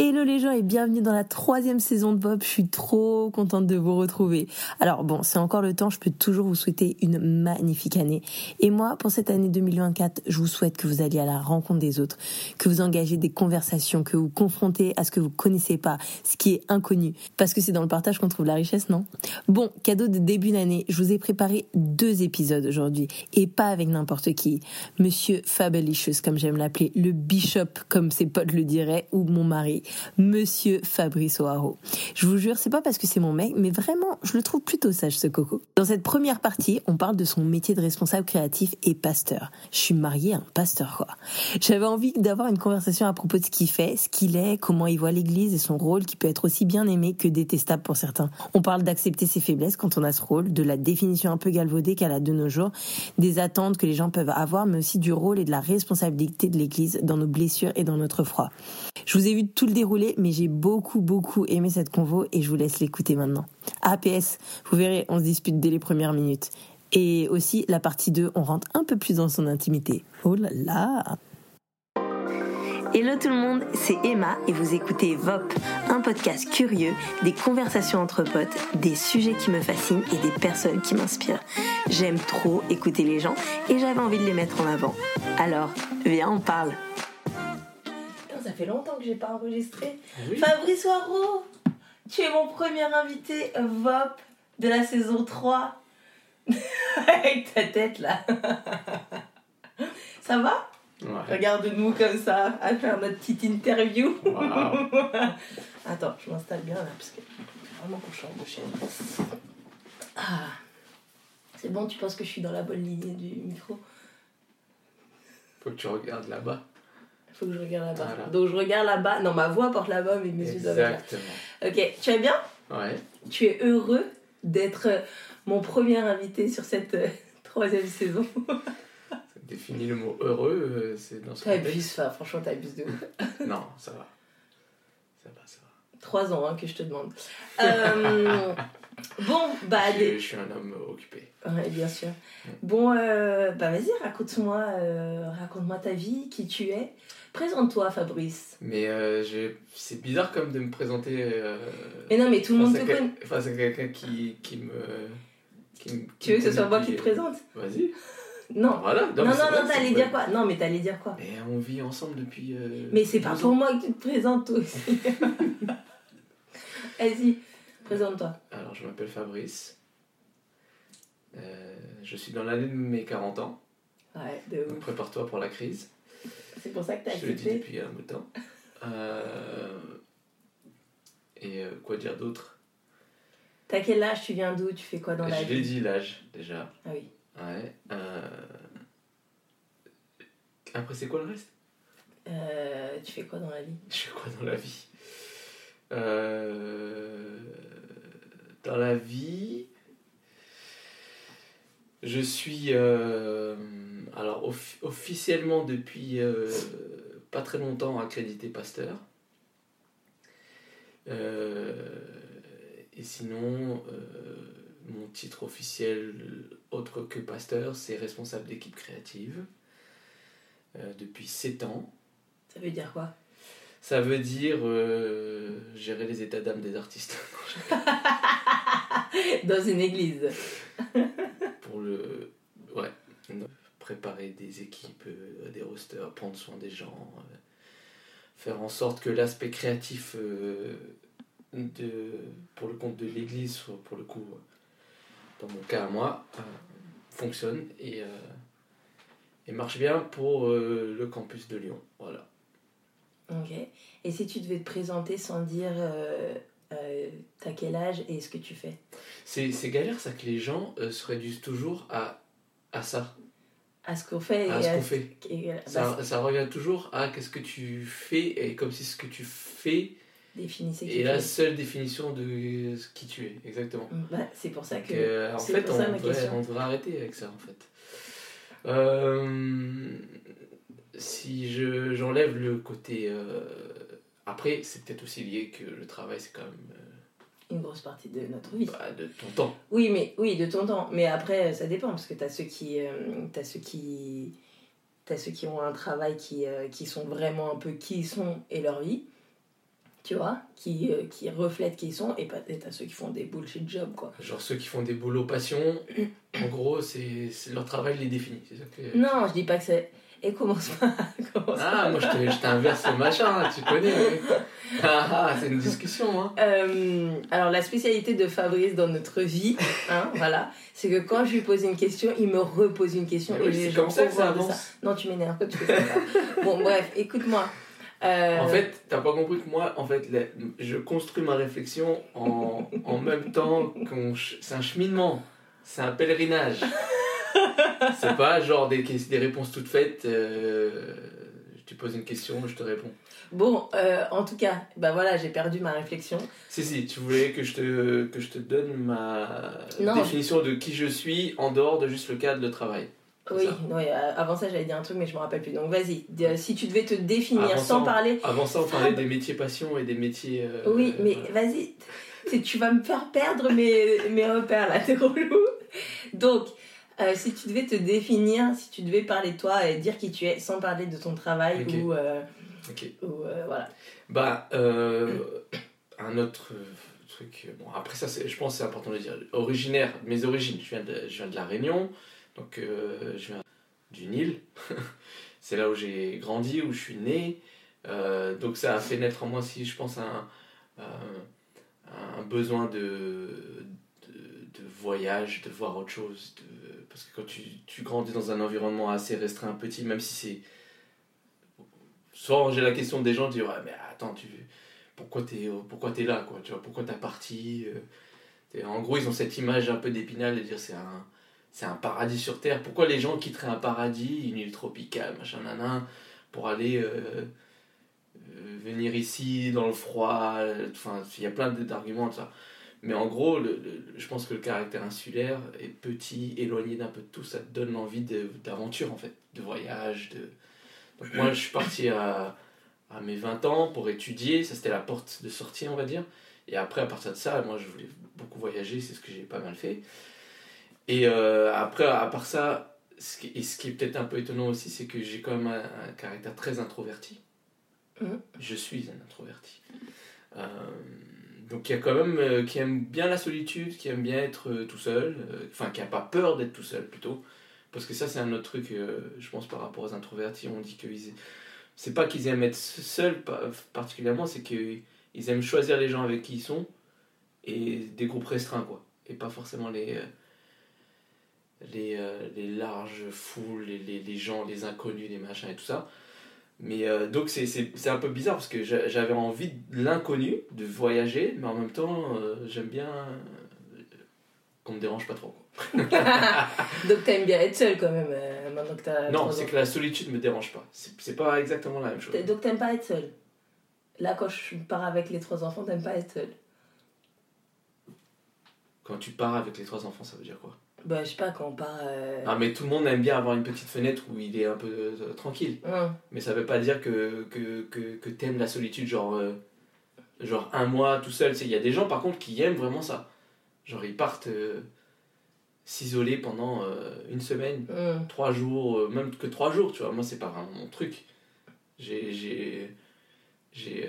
Hello les gens et bienvenue dans la troisième saison de Pop. Je suis trop contente de vous retrouver. Alors bon, c'est encore le temps, je peux toujours vous souhaiter une magnifique année. Et moi, pour cette année 2024, je vous souhaite que vous alliez à la rencontre des autres, que vous engagez des conversations, que vous confrontez à ce que vous connaissez pas, ce qui est inconnu. Parce que c'est dans le partage qu'on trouve la richesse, non? Bon, cadeau de début d'année, je vous ai préparé deux épisodes aujourd'hui et pas avec n'importe qui. Monsieur Fabelicious, comme j'aime l'appeler, le bishop, comme ses potes le diraient, ou mon mari. Monsieur Fabrice O'Haro. Je vous jure, c'est pas parce que c'est mon mec, mais vraiment, je le trouve plutôt sage ce coco. Dans cette première partie, on parle de son métier de responsable créatif et pasteur. Je suis mariée à un pasteur, quoi. J'avais envie d'avoir une conversation à propos de ce qu'il fait, ce qu'il est, comment il voit l'église et son rôle qui peut être aussi bien aimé que détestable pour certains. On parle d'accepter ses faiblesses quand on a ce rôle, de la définition un peu galvaudée qu'elle a de nos jours, des attentes que les gens peuvent avoir, mais aussi du rôle et de la responsabilité de l'église dans nos blessures et dans notre froid. Je vous ai vu tout le déroulé, mais j'ai beaucoup, beaucoup aimé cette convo et je vous laisse l'écouter maintenant. APS, vous verrez, on se dispute dès les premières minutes. Et aussi, la partie 2, on rentre un peu plus dans son intimité. Oh là là Hello tout le monde, c'est Emma et vous écoutez VOP, un podcast curieux, des conversations entre potes, des sujets qui me fascinent et des personnes qui m'inspirent. J'aime trop écouter les gens et j'avais envie de les mettre en avant. Alors, viens, on parle ça fait longtemps que j'ai pas enregistré. Fabrice Waro, tu es mon premier invité VOP de la saison 3. Avec ta tête là. ça va? Regarde-nous comme ça, à faire notre petite interview. Attends, je m'installe bien là, parce que vraiment qu'on change de chaîne. Ah. C'est bon, tu penses que je suis dans la bonne lignée du micro? Faut que tu regardes là-bas faut que je regarde là-bas. Donc je regarde là-bas. Non, ma voix porte là-bas, mais mes yeux doivent Exactement. Ok, tu es bien? Ouais. Tu es heureux d'être mon premier invité sur cette euh, troisième saison. ça définit le mot heureux, euh, c'est dans ce T'abuses, franchement, t'abuses de ouf. non, ça va. Ça va, ça va. Trois ans hein, que je te demande. Euh, bon, bah. Je, je, suis un homme occupé. Ouais, bien sûr. Bon, bah vas-y, raconte-moi raconte-moi ta vie, qui tu es. Présente-toi, Fabrice. Mais euh, c'est bizarre comme de me présenter. Euh, mais non, mais tout le monde te connaît. Enfin, c'est quelqu'un qui, qui, me, qui, Tu veux que ce soit moi qui te présente Vas-y. Non. Voilà. Non, non, non, t'allais dire quoi Non, mais t'allais dire quoi Mais on vit ensemble depuis. Euh, mais c'est pas pour moi que tu te présentes, toi aussi. Vas-y, présente-toi. Alors, je m'appelle Fabrice. je suis dans l'année de mes 40 ans. Ouais, de ouf. Prépare-toi pour la crise. C'est pour ça que tu as accepté. Je le dis depuis un bout de temps. Euh, et euh, quoi dire d'autre? T'as quel âge? Tu viens d'où? Tu fais quoi dans la vie Je l'ai dit l'âge déjà. Ah oui. Ouais. Euh, après, c'est quoi le reste? Tu fais quoi dans la vie? Je fais quoi dans la vie? Dans la vie, je suis alors officiellement depuis euh, pas très longtemps accrédité pasteur. Euh, et sinon, euh, mon titre officiel, autre que pasteur, c'est responsable d'équipe créative depuis 7 ans. Ça veut dire quoi? Ça veut dire gérer les états d'âme des artistes. Dans une église. Pour le. Ouais préparer des équipes, euh, des rosters, prendre soin des gens, euh, faire en sorte que l'aspect créatif euh, de, pour le compte de l'Église, pour le coup, dans mon cas à moi, fonctionne et, et marche bien pour le campus de Lyon. Voilà. Ok. Et si tu devais te présenter sans dire euh, t'as quel âge et ce que tu fais C'est galère ça que les gens se réduisent toujours à, à ça à ce qu'on fait. À ce qu'on fait. ça, bah, ça, revient toujours à qu'est-ce que tu fais, et comme si ce que tu fais est la seule définition de ce qui tu es, exactement. Mm, bah, c'est pour ça que. Euh, en fait, on, devrait, on, devrait, arrêter avec ça, en fait. Euh, si j'enlève le côté. Euh, après, c'est peut-être aussi lié que le travail, c'est quand même une grosse partie de notre vie. Bah, de ton temps. Oui, mais oui, de ton temps. Mais après, ça dépend parce que tu as ceux qui euh, as ceux qui as ceux qui ont un travail qui, euh, qui sont vraiment un peu qui ils sont et leur vie. tu vois, qui, euh, qui reflètent qui ils sont, et t'as ceux qui font des bullshit jobs, quoi. Genre ceux qui font des boulots passion, en gros, c'est leur travail les définit. que- Non, je dis pas que c'est. Et commence pas. commence Ah, pas. moi je t'inverse le machin, hein, tu connais. ouais. Ah, ah, c'est une discussion. Hein. Euh, alors, la spécialité de Fabrice dans notre vie, hein, voilà, c'est que quand je lui pose une question, il me repose une question. Mais et oui, c'est comme ça que ça avance. Non, tu m'énerves, ça Bon, bref, écoute-moi. Euh, En fait, t'as pas compris que moi, en fait, la- je construis ma réflexion en, en même temps qu'on. C'est un cheminement, c'est un pèlerinage. c'est pas genre des, des réponses toutes faites. euh, tu poses une question, je te réponds. Bon, euh, en tout cas, bah voilà, j'ai perdu ma réflexion. Si, si, tu voulais que je te, que je te donne ma Non. définition de qui je suis en dehors de juste le cadre de travail. Oui, oui, euh, avant ça, j'allais dire un truc, mais je me rappelle plus. Donc, vas-y, si tu devais te définir Avant sans parler. Avant ça, on parlait des métiers passion et des métiers. euh, Oui, mais voilà. vas-y, tu vas me faire perdre mes, mes repères là, t'es relou. Donc, euh, si tu devais te définir, si tu devais parler de toi et dire qui tu es sans parler de ton travail Ok. ou, euh, Ok. ou, euh, voilà. Bah, euh, un autre truc. Bon, après ça, je pense c'est important de le dire. Originaire, mes origines, je viens de, je viens de La Réunion, donc je viens du Nil. c'est là où j'ai grandi, où je suis né. Donc ça a fait naître en moi aussi, je pense, un, un besoin de, de, de voyage, de voir autre chose. De, parce que quand tu, grandis dans un environnement assez restreint, petit, même si c'est souvent j'ai la question des gens, disent ouais mais attends tu pourquoi t'es pourquoi t'es là quoi tu vois pourquoi t'as parti euh, en gros ils ont cette image un peu d'épinal de dire c'est un c'est un paradis sur terre pourquoi les gens quitteraient un paradis une île tropicale machin nanan pour aller euh, euh, venir ici dans le froid enfin il y a plein de- d'arguments de ça mais en gros le- le- je pense que le caractère insulaire est petit éloigné d'un peu de tout ça te donne l'envie d'aventure en fait de voyage de donc moi, je suis parti à, à mes 20 ans pour étudier. Ça, c'était la porte de sortie, on va dire. Et après, à partir de ça, moi, je voulais beaucoup voyager. C'est ce que j'ai pas mal fait. Et euh, après, à part ça, ce qui, et ce qui est peut-être un peu étonnant aussi, c'est que j'ai quand même un, un caractère très introverti. Mhm. Je suis un introverti. Euh, donc y a quand même euh, qui aime bien la solitude, qui aime bien être euh, tout seul, euh, enfin qui n'a pas peur d'être tout seul plutôt. Parce que ça c'est un autre truc, je pense par rapport aux introvertis, on dit que c'est pas qu'ils aiment être seuls pa- particulièrement, c'est qu'ils aiment choisir les gens avec qui ils sont et des groupes restreints quoi. Et pas forcément les, les, les larges foules, les, les, les gens, les inconnus, les machins et tout ça. Mais euh, donc c'est- un peu bizarre parce que j'a- j'avais envie de l'inconnu, de voyager, mais en même temps euh, j'aime bien euh, qu'on me dérange pas trop. quoi. Donc, t'aimes bien être seul quand même, euh, maintenant que t'as. non, c'est que la solitude me dérange pas. C'est pas exactement la même chose. Donc, t'aimes pas être seul. Là, quand je pars avec les trois enfants, t'aimes pas être seul. Quand tu pars avec les trois enfants, ça veut dire quoi? Bah, je sais pas, quand on part. euh, Ah mais tout le monde aime bien avoir une petite fenêtre où il est un peu euh, tranquille. Mais ça veut pas dire que, que, que, que t'aimes la solitude, genre, euh, genre un mois tout seul. Il y a des gens par contre qui aiment vraiment ça. Genre ils partent euh, s'isoler pendant une semaine, trois jours, même que trois jours, tu vois. Moi c'est pas vraiment mon truc. J'ai. j'ai, j'ai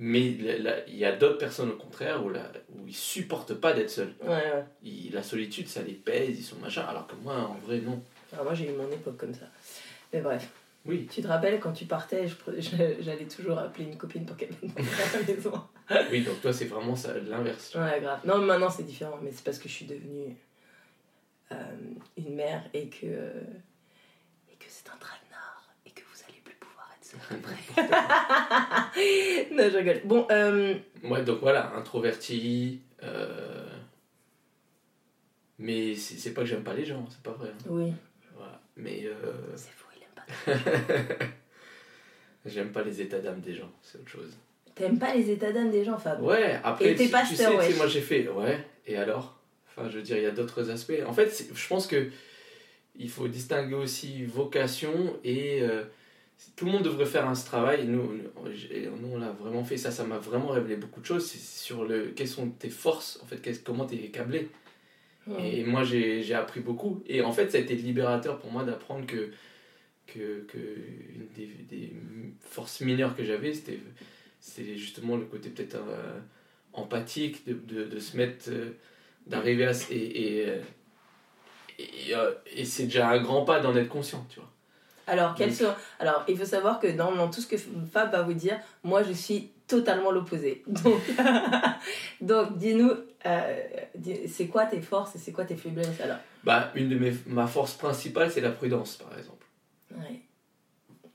Mais il y a d'autres personnes au contraire où, la, où ils supportent pas d'être seuls. Ouais, ouais. Ils- la solitude ça les pèse, ils sont machin. Alors que moi en vrai non. Alors, moi, j'ai eu mon époque comme ça. Mais bref. Oui. Tu te rappelles quand tu partais, j'allais toujours appeler une copine pour qu'elle vienne à la maison. Oui, donc toi c'est vraiment l'inverse. Ouais, grave. Non, maintenant c'est différent, mais c'est parce que je suis devenue euh, une mère et que, et que c'est un traquenard et que vous allez plus pouvoir être seul après. non, je rigole. Bon, euh, Ouais, donc voilà, introverti. euh, Mais c'est c'est pas que j'aime pas les gens, c'est pas vrai. hein. oui, Voilà. Mais euh, c'est fou, il aime pas. j'aime pas les états d'âme des gens, c'est autre chose. T'aimes pas les états d'âme des gens, Fab? Ouais, après, Et t'es tu- pasteur, tu sais, tu sais, wesh. moi j'ai fait, ouais, et alors? Enfin, je veux dire, il y a d'autres aspects. En fait, je pense que il faut distinguer aussi vocation et. euh, tout le monde devrait faire un ce travail. Nous, nous, on l'a vraiment fait. Ça, ça m'a vraiment révélé beaucoup de choses. C'est sur le, quelles sont tes forces, en fait, comment tu es câblé. Et moi, j'ai j'ai appris beaucoup. Et en fait, ça a été libérateur pour moi d'apprendre que, que, que une des, des forces mineures que j'avais, c'était justement le côté peut-être euh, empathique, de, de, de, se mettre, euh, d'arriver à... Et, et, euh, et, et c'est déjà un grand pas d'en être conscient, tu vois. Alors, quels sont... Alors, il faut savoir que dans, tout ce que Fab va vous dire, moi, je suis totalement l'opposé. Donc, donc dis-nous, c'est quoi tes forces et c'est quoi tes faiblesses alors? Bah, Une de mes ma force principale, c'est la prudence, par exemple. Oui,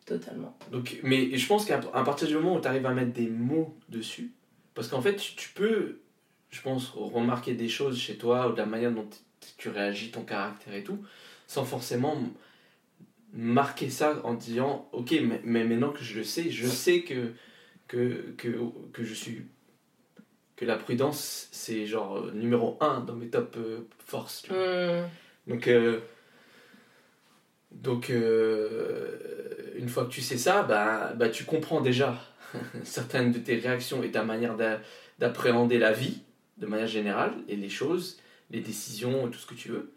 totalement. Donc, mais je pense qu'à partir du moment où tu arrives à mettre des mots dessus, parce qu'en fait, tu, tu peux, je pense, remarquer des choses chez toi ou de la manière dont tu réagis, ton caractère et tout, sans forcément marquer ça en disant ok mais, mais, maintenant que je le sais je sais que que, que, que je suis que la prudence c'est genre numéro un dans mes top euh, forces mmh. donc euh, donc euh, une fois que tu sais ça bah, bah tu comprends déjà certaines de tes réactions et ta manière d'appréhender la vie de manière générale et les choses les décisions tout ce que tu veux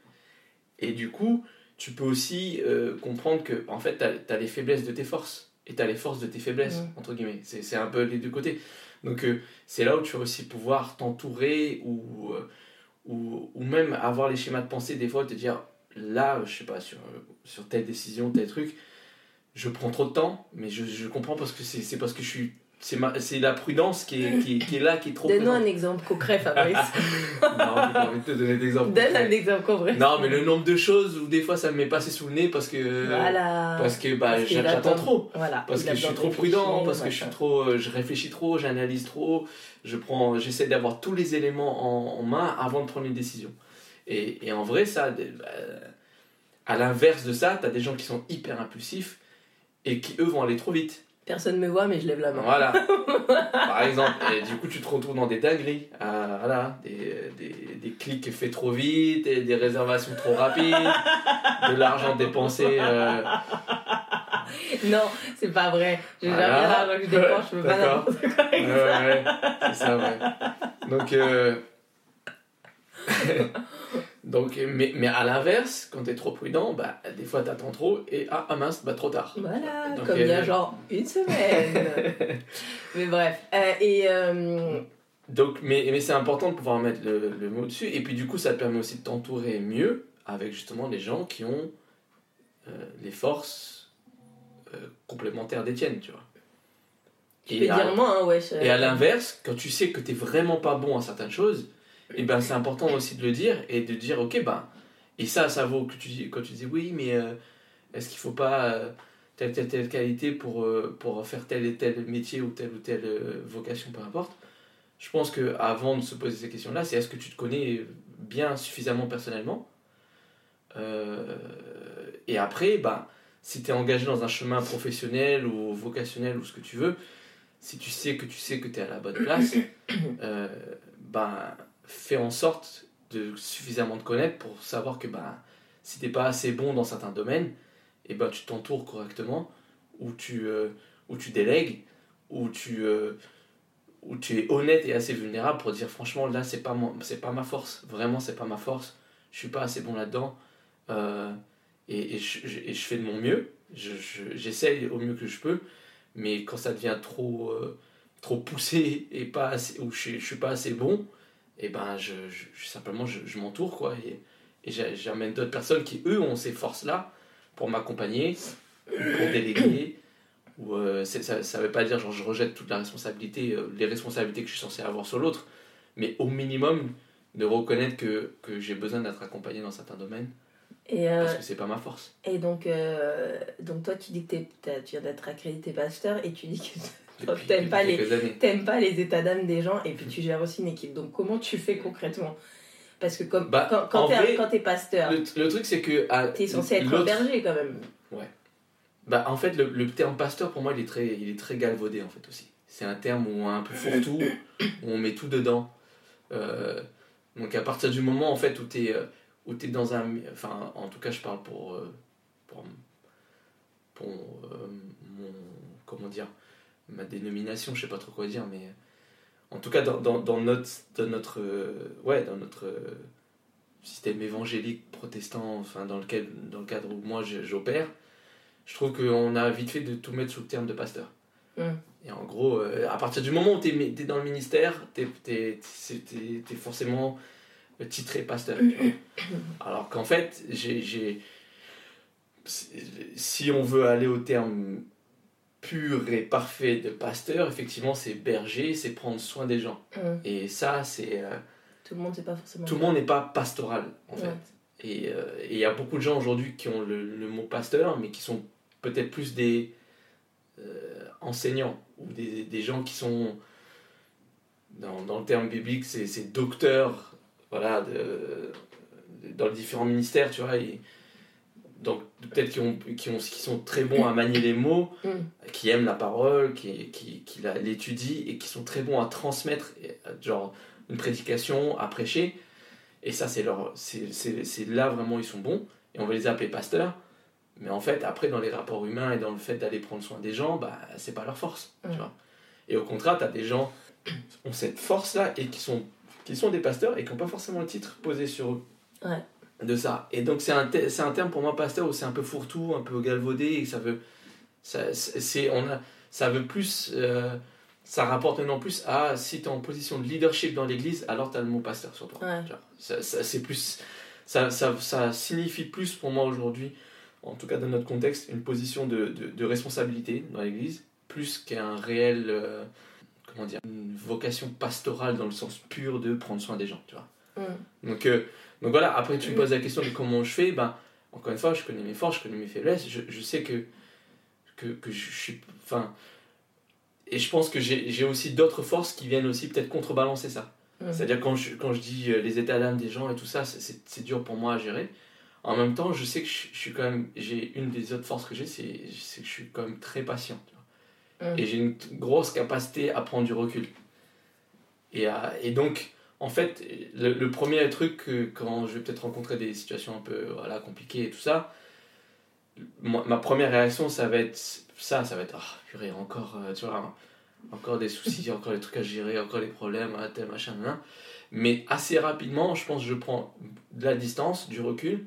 et du coup tu peux aussi euh, comprendre que en fait tu as, les faiblesses de tes forces et tu as les forces de tes faiblesses Mm. entre guillemets c'est un peu les deux côtés donc euh, c'est là où tu vas aussi pouvoir t'entourer ou, euh, ou, ou même avoir les schémas de pensée des fois te dire là je sais pas sur, sur telle décision tel truc je prends trop de temps mais je, je comprends parce que c'est parce que je suis c'est ma- c'est la prudence qui est, qui, est- qui est là qui est trop Donne-nous un exemple concret, Fabrice. non j'ai pas envie de te donner d'exemple Donne un exemple concret. non mais le nombre de choses où des fois ça me met passé sous le nez parce que Voilà. parce que bah, Parce j'attends trop Voilà. parce que je suis trop prudent parce que je suis trop je réfléchis trop j'analyse trop je prends j'essaie d'avoir tous les éléments en, en main avant de prendre une décision et, et en vrai ça des- bah, à l'inverse de ça t'as des gens qui sont hyper impulsifs et qui eux vont aller trop vite Personne me voit, mais je lève la main. voilà par exemple et du coup tu te retrouves dans des dingueries Ah, voilà des, des, des clics faits trop vite et des réservations trop rapides de l'argent dépensé euh, Non, c'est pas vrai. J'ai Voilà. jamais l'argent que je dépense, je peux pas D'accord. n'importe quoi avec Ouais, ça. ouais, c'est ça, ouais. Donc, euh, Donc, mais, mais à l'inverse, quand t'es trop prudent, bah, des fois t'attends trop et ah, ah mince, bah trop tard. Voilà, Donc, comme il y a euh, genre une semaine. mais bref. Euh, et euh, Donc, mais, mais c'est important de pouvoir mettre le, le mot dessus. Et puis du coup, ça te permet aussi de t'entourer mieux avec justement des gens qui ont euh, les forces complémentaires des tiennes, tu vois. peux à- dire hein. Et à l'inverse, quand tu sais que t'es vraiment pas bon à certaines choses, et ben c'est important aussi de le dire et de dire ok ben et ça ça vaut que tu dis quand tu dis oui mais euh, est-ce qu'il faut pas euh, telle telle telle qualité pour euh, pour faire tel et tel métier ou telle ou telle vocation peu importe. Je pense que avant de se poser ces questions là, c'est est-ce que tu te connais bien suffisamment personnellement et après ben si tu es engagé dans un chemin professionnel ou vocationnel ou ce que tu veux, si tu sais que tu sais que tu es à la bonne place, euh, fais en sorte de suffisamment te connaître pour savoir que ben, si tu n'es pas assez bon dans certains domaines, et ben, tu t'entoures correctement, ou tu, euh, ou tu délègues, ou tu, euh, ou tu es honnête et assez vulnérable pour dire franchement là c'est pas, c'est pas ma force, vraiment c'est pas ma force, je suis pas assez bon là-dedans, euh, et, je, et je fais de mon mieux, je- je- j'essaye au mieux que je peux, mais quand ça devient trop, trop poussé et pas assez, ou je, je suis pas assez bon, et ben je, simplement je, je m'entoure quoi, et, et j'a- j'amène d'autres personnes qui eux ont ces forces-là pour m'accompagner, pour déléguer. Ou euh, ça, ça veut pas dire genre je rejette toute la responsabilité, euh, les responsabilités que je suis censé avoir sur l'autre, mais au minimum de reconnaître que, que j'ai besoin d'être accompagné dans certains domaines Et, euh, parce que c'est pas ma force. et donc, donc, toi, tu dis que tu viens d'être accrédité pasteur et tu dis que t'aimes pas les- pas les états d'âme des gens et puis tu gères aussi une équipe. Donc, comment tu fais concrètement? Parce que comme, Bah, quand, quand t'es t'es pasteur, Le, le truc c'est que t'es censé être un berger quand même. Bah, en fait, le, le terme pasteur, pour moi, il est très, il est très galvaudé, en fait, aussi. C'est un terme où on a un peu fourre-tout, où on met tout dedans. Euh, donc, à partir du moment, en fait, où tu es, où es dans un... Enfin, en tout cas, je parle pour... euh, pour, pour euh, mon... Comment dire Ma dénomination, je sais pas trop quoi dire, mais... En tout cas, dans, dans, dans notre... Dans notre euh, ouais, dans notre... euh, système évangélique protestant, enfin dans lequel dans le cadre où moi j'opère, je trouve qu'on a vite fait de tout mettre sous le terme de pasteur. Mm. Et en gros, euh, à partir du moment où tu es, dans le ministère, tu es, forcément titré pasteur. Alors qu'en fait, j'ai si on veut aller au terme pur et parfait de pasteur, effectivement, c'est berger, c'est prendre soin des gens. Et ça, c'est. Euh, tout le monde n'est pas forcément. Tout le monde n'est pas pastoral, en fait. Euh, et il y a beaucoup de gens aujourd'hui qui ont le, mot pasteur, mais qui sont peut-être plus des euh, enseignants ou des, des, gens qui sont. Dans, dans le terme biblique, c'est docteurs, voilà, de, dans les différents ministères, tu vois. Et, donc peut-être qui, ont, qui, ont, qui sont très bons à manier les mots, mm. qui aiment la parole, qui, qui, qui l'étudient et qui sont très bons à transmettre genre une prédication, à prêcher. Et ça, c'est leur c'est là vraiment ils sont bons. Et on va les appeler pasteurs. Mais en fait, après, dans les rapports humains et dans le fait d'aller prendre soin des gens, bah, c'est pas leur force. Tu mm. vois et au contraire, tu as des gens qui ont cette force-là et qui sont, qui sont des pasteurs et qui n'ont pas forcément le titre posé sur eux. Ouais de ça. Et donc c'est un, c'est un terme pour moi pasteur où c'est un peu fourre-tout, un peu galvaudé et ça veut ça, c'est, on a, ça veut plus euh, ça rapporte maintenant plus à si tu es en position de leadership dans l'église alors tu as le mot pasteur sur toi. Ça, c'est plus ça, ça, ça, signifie plus pour moi aujourd'hui en tout cas dans notre contexte une position de, de, responsabilité dans l'église plus qu'un réel euh, comment dire une vocation pastorale dans le sens pur de prendre soin des gens, tu vois. Mm. Donc euh, donc voilà, après tu me poses la question de comment je fais, ben, encore une fois, je connais mes forces, je connais mes faiblesses, je, je sais que, que, que, je suis... Enfin, et je pense que j'ai aussi d'autres forces qui viennent aussi peut-être contrebalancer ça. C'est-à-dire quand je, quand je dis euh, les états d'âme des gens et tout ça, c'est dur pour moi à gérer. En même temps, je sais que je, suis quand même... J'ai une des autres forces que j'ai, c'est que je suis quand même très patient. Et j'ai une grosse capacité à prendre du recul. Et, à, et donc en fait, le, premier truc, quand je vais peut-être rencontrer des situations un peu voilà, compliquées et tout ça, ma, première réaction, ça va être ça, ça va être, ah, purée, encore, euh, tu vois, encore des soucis, encore des trucs à gérer, encore des problèmes, ah, tel machin, Mais assez rapidement, je pense que je prends de la distance, du recul,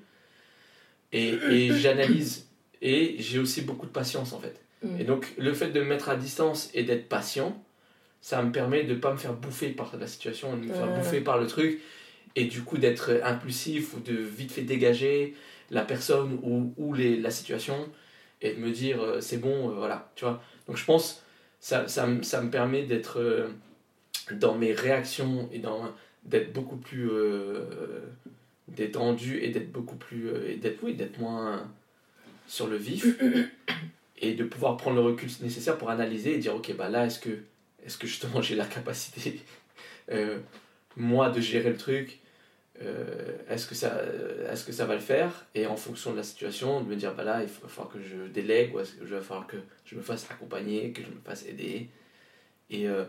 et, et j'analyse. Et j'ai aussi beaucoup de patience, en fait. Mm. Et donc, le fait de me mettre à distance et d'être patient, ça me permet de pas me faire bouffer par la situation, de me faire bouffer par le truc, et du coup d'être impulsif ou de vite fait dégager la personne ou, ou les, la situation, et de me dire euh, c'est bon, euh, voilà, tu vois. Donc je pense ça, ça, ça me permet d'être euh, dans mes réactions et dans d'être beaucoup plus détendu et d'être beaucoup plus et d'être oui d'être moins sur le vif et de pouvoir prendre le recul nécessaire pour analyser et dire ok bah là est-ce que est-ce que justement j'ai la capacité, euh, moi, de gérer le truc euh, Est-ce que, ça, est que ça va le faire? Et en fonction de la situation, de me dire, bah là, il va falloir que je délègue, ou je va falloir que je me fasse accompagner, que je me fasse aider. Et, euh,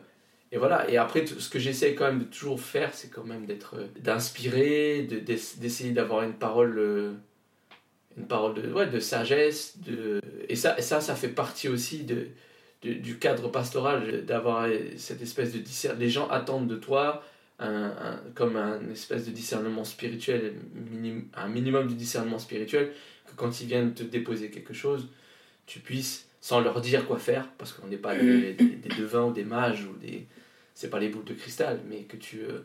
et voilà. Et après, ce que j'essaie quand même de toujours faire, c'est quand même d'être, d'inspirer, d'essayer d'avoir une parole une parole de, ouais, de sagesse. De... Et, ça, et ça, ça fait partie aussi de, du, cadre pastoral, d'avoir cette espèce de discernement. Les gens attendent de toi un, comme un espèce de discernement spirituel, un minimum de discernement spirituel, que quand ils viennent te déposer quelque chose, tu puisses, sans leur dire quoi faire, parce qu'on n'est pas des, devins ou des mages, ou des c'est pas les boules de cristal, mais que tu, euh,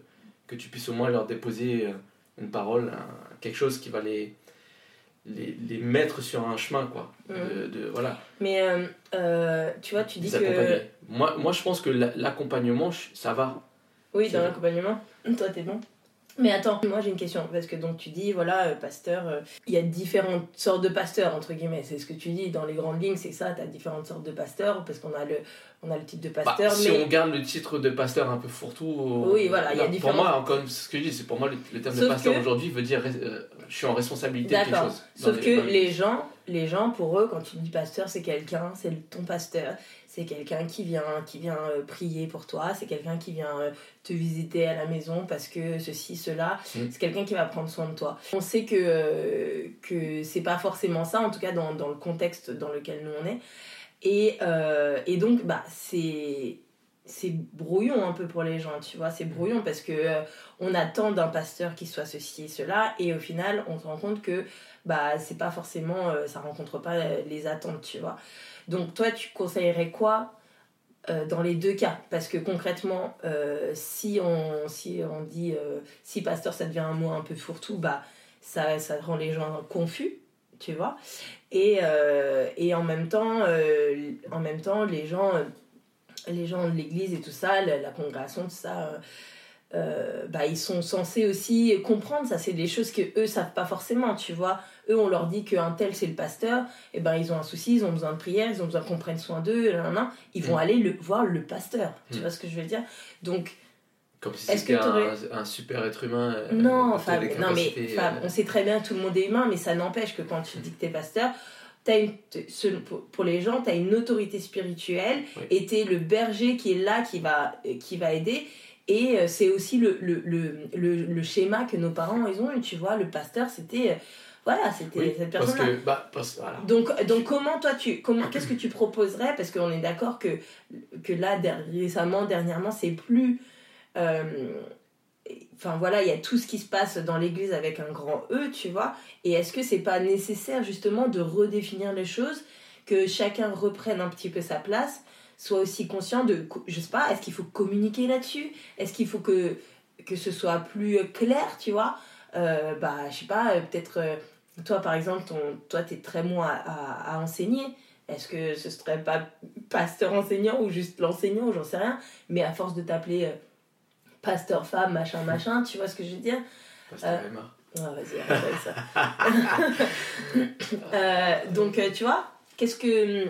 que tu puisses au moins leur déposer euh, une parole, quelque chose qui va les, les, les, mettre sur un chemin, quoi. De, de, voilà. Mais euh, euh, tu vois, tu dis que. Moi, moi, je pense que l'accompagnement, ça va. Oui, dans l'accompagnement, toi, t'es bon. Mais attends, moi j'ai une question, parce que donc tu dis, voilà, euh, pasteur, euh, il y a différentes sortes de pasteurs, entre guillemets, c'est ce que tu dis dans les grandes lignes, c'est ça, tu as différentes sortes de pasteurs, parce qu'on a le, on a le type de bah, pasteur. si on garde le titre de pasteur un peu fourre-tout. Oui, voilà, il y a différents. Pour moi, encore ce que je dis, c'est pour moi le, terme de pasteur aujourd'hui veut dire euh, je suis en responsabilité de quelque chose. Sauf que les gens, les gens, pour eux, quand tu dis pasteur, c'est quelqu'un, c'est ton pasteur c'est quelqu'un qui vient, qui vient euh, prier pour toi, c'est quelqu'un qui vient euh, te visiter à la maison parce que ceci, cela, mm. c'est quelqu'un qui va prendre soin de toi. On sait que, euh, que c'est pas forcément ça, en tout cas dans, dans, le contexte dans lequel nous on est. Et, et donc, bah, c'est c'est brouillon un peu pour les gens, tu vois, c'est brouillon parce que on attend d'un pasteur qui soit ceci et cela et au final, on se rend compte que bah c'est pas forcément ça rencontre pas les attentes, tu vois. Donc toi, tu conseillerais quoi dans les deux cas? Parce que concrètement, si, on, si on dit si pasteur ça devient un mot un peu fourre-tout, bah, ça, ça rend les gens confus, tu vois? Et, et en, même temps, en même temps, les gens, les gens de l'église et tout ça, la, la congrégation, tout ça euh, bah, ils sont censés aussi comprendre ça c'est des choses que eux savent pas forcément tu vois? Eux on leur dit qu'un tel c'est le pasteur et ben ils ont un souci ils ont besoin de prière ils ont besoin qu'on prenne soin d'eux ils vont mm. aller le, voir le pasteur tu mm. vois ce que je veux dire? Donc comme si c'était un, super être humain euh, non enfin non mais euh, on sait très bien que tout le monde est humain mais ça n'empêche que quand tu dis que t'es pasteur as une, pour les gens, tu as une autorité spirituelle et tu es le berger qui est là, qui va, qui va aider. Et euh, c'est aussi le, le, le, le, schéma que nos parents ils ont eu, tu vois. Le pasteur, c'était. Voilà, c'était cette personne-là. Bah, donc, donc, comment toi, tu. comment Qu'est-ce que tu proposerais? Parce qu'on est d'accord que, que là, récemment, dernièrement, c'est plus. Euh, enfin voilà, il y a tout ce qui se passe dans l'église avec un grand E, tu vois. Et est-ce que c'est pas nécessaire justement de redéfinir les choses, que chacun reprenne un petit peu sa place soit aussi conscient de, je sais pas, est-ce qu'il faut communiquer là-dessus? Est-ce qu'il faut que, que ce soit plus clair, tu vois? Euh, Bah, je sais pas, euh, peut-être, euh, toi par exemple, ton, toi tu es très bon à, à, enseigner. Est-ce que ce serait pas pasteur enseignant ou juste l'enseignant, j'en sais rien, mais à force de t'appeler pasteur femme, machin, machin, tu vois ce que je veux dire? Pasteur Emma. vas-y, ça. donc, tu vois, qu'est-ce que.